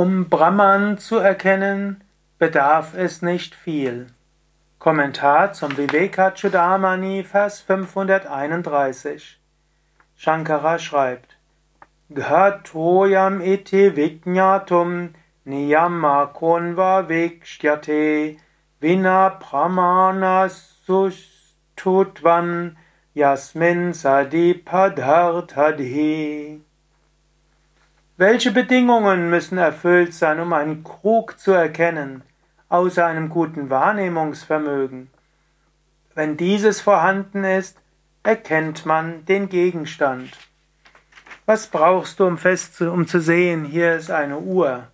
Um Brahman zu erkennen, bedarf es nicht viel. Kommentar zum Vivekachudamani, Vers 531. Shankara schreibt: Ghatoyam iti vijnatum niyamakonva vikshyate vina pramana sustutvan yasmin sadipadhartadhi. Welche Bedingungen müssen erfüllt sein, um einen Krug zu erkennen, außer einem guten Wahrnehmungsvermögen? Wenn dieses vorhanden ist, erkennt man den Gegenstand. Was brauchst du, um, fest um zu sehen, hier ist eine Uhr?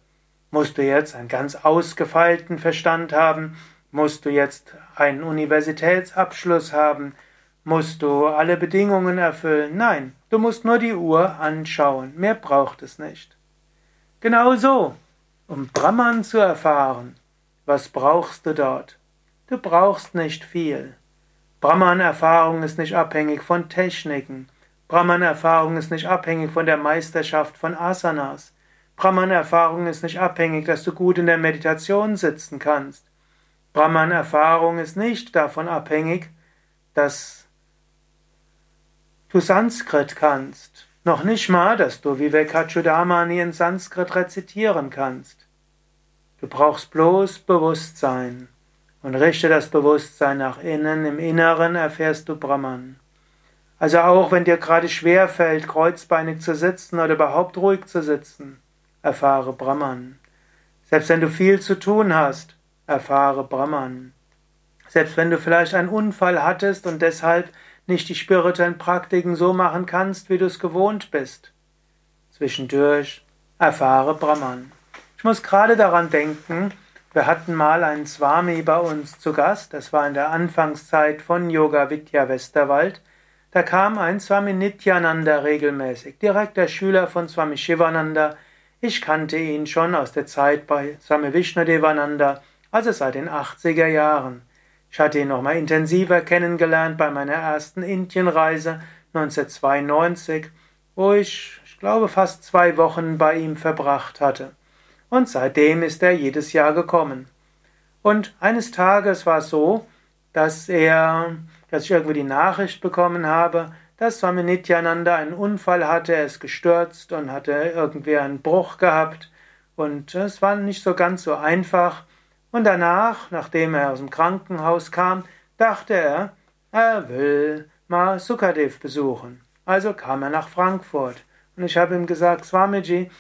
Musst du jetzt einen ganz ausgefeilten Verstand haben? Musst du jetzt einen Universitätsabschluss haben? Musst du alle Bedingungen erfüllen? Nein, du musst nur die Uhr anschauen, mehr braucht es nicht. Genau so, um Brahman zu erfahren, was brauchst du dort? Du brauchst nicht viel. Brahman-Erfahrung ist nicht abhängig von Techniken. Brahman-Erfahrung ist nicht abhängig von der Meisterschaft von Asanas. Brahman-Erfahrung ist nicht abhängig, dass du gut in der Meditation sitzen kannst. Brahman-Erfahrung ist nicht davon abhängig, dass du Sanskrit kannst. Noch nicht mal, dass du Vivekachudamani in Sanskrit rezitieren kannst. Du brauchst bloß Bewusstsein und richte das Bewusstsein nach innen. Im Inneren erfährst du Brahman. Also auch wenn dir gerade schwer fällt, kreuzbeinig zu sitzen oder überhaupt ruhig zu sitzen, erfahre Brahman. Selbst wenn du viel zu tun hast, erfahre Brahman. Selbst wenn du vielleicht einen Unfall hattest und deshalb nicht die spirituellen Praktiken so machen kannst, wie du es gewohnt bist. Zwischendurch erfahre Brahman. Ich muss gerade daran denken, wir hatten mal einen Swami bei uns zu Gast, das war in der Anfangszeit von Yoga Vidya Westerwald. Da kam ein Swami Nityananda regelmäßig, direkt der Schüler von Swami Shivananda. Ich kannte ihn schon aus der Zeit bei Swami Vishnudevananda, also seit den 80er Jahren. Ich hatte ihn nochmal intensiver kennengelernt bei meiner ersten Indienreise 1992, wo ich, ich glaube, fast zwei Wochen bei ihm verbracht hatte. Und seitdem ist er jedes Jahr gekommen. Und eines Tages war es so, dass er, dass ich irgendwie die Nachricht bekommen habe, dass Swami Nityananda einen Unfall hatte, er ist gestürzt und hatte irgendwie einen Bruch gehabt. Und es war nicht so ganz so einfach, und danach, nachdem er aus dem Krankenhaus kam, dachte er, er will mal Sukadev besuchen. Also kam er nach Frankfurt. Und ich habe ihm gesagt, Swamiji,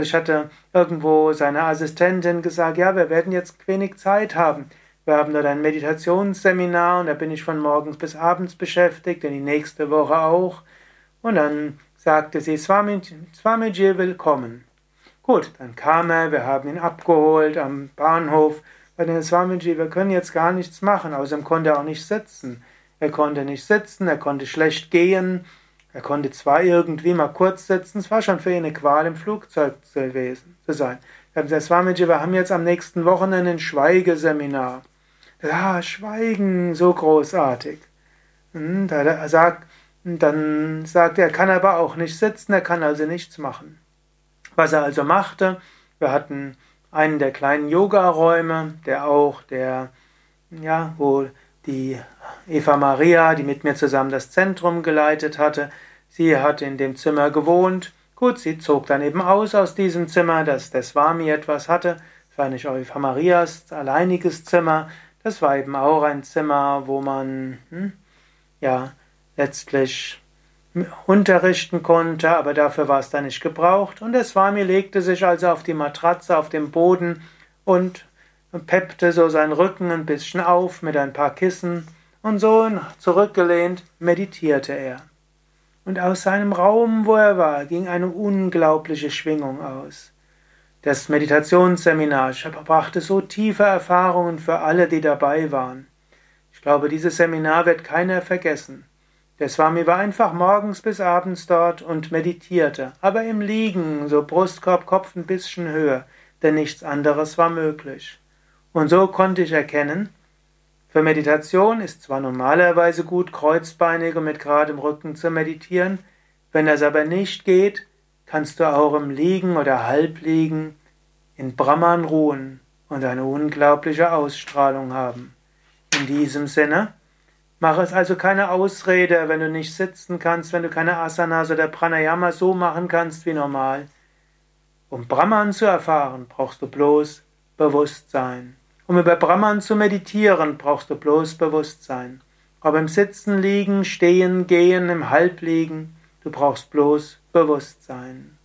ich hatte irgendwo seine Assistentin gesagt, ja, wir werden jetzt wenig Zeit haben. Wir haben dort ein Meditationsseminar und da bin ich von morgens bis abends beschäftigt, und die nächste Woche auch. Und dann sagte sie, Swamiji, Swamiji will kommen. Gut, dann kam er, wir haben ihn abgeholt am Bahnhof bei den Swamiji, wir können jetzt gar nichts machen. Außerdem konnte er auch nicht sitzen. Er konnte nicht sitzen, er konnte schlecht gehen. Er konnte zwar irgendwie mal kurz sitzen, es war schon für ihn eine Qual im Flugzeug zu, sein. Wir haben gesagt, Swamiji, wir haben jetzt am nächsten Wochenende ein Schweigeseminar. Ja, Schweigen, so großartig. Er sagt, dann sagt er, er kann aber auch nicht sitzen, er kann also nichts machen. Was er also machte, wir hatten einen der kleinen Yoga-Räume, der auch der, ja, wo die Eva Maria, die mit mir zusammen das Zentrum geleitet hatte, sie hat in dem Zimmer gewohnt. Gut, sie zog dann eben aus aus diesem Zimmer, dass der Swami etwas hatte. Es war nicht Eva Marias alleiniges Zimmer, das war eben auch ein Zimmer, wo man, hm, ja, letztlich unterrichten konnte, aber dafür war es dann nicht gebraucht. Und der Swami legte sich also auf die Matratze auf dem Boden und peppte so seinen Rücken ein bisschen auf mit ein paar Kissen und so zurückgelehnt meditierte er. Und aus seinem Raum, wo er war, ging eine unglaubliche Schwingung aus. Das Meditationsseminar brachte so tiefe Erfahrungen für alle, die dabei waren. Ich glaube, dieses Seminar wird keiner vergessen. Der Swami war einfach morgens bis abends dort und meditierte, aber im Liegen, so Brustkorb, Kopf ein bisschen höher, denn nichts anderes war möglich. Und so konnte ich erkennen, für Meditation ist zwar normalerweise gut, kreuzbeinig und mit geradem Rücken zu meditieren, wenn das aber nicht geht, kannst du auch im Liegen oder Halbliegen in Brahman ruhen und eine unglaubliche Ausstrahlung haben. In diesem Sinne, mach es also keine Ausrede, wenn du nicht sitzen kannst, wenn du keine Asanas oder Pranayama so machen kannst wie normal. Um Brahman zu erfahren, brauchst du bloß Bewusstsein. Um über Brahman zu meditieren, brauchst du bloß Bewusstsein. Ob im Sitzen, Liegen, Stehen, Gehen, im Halbliegen, du brauchst bloß Bewusstsein.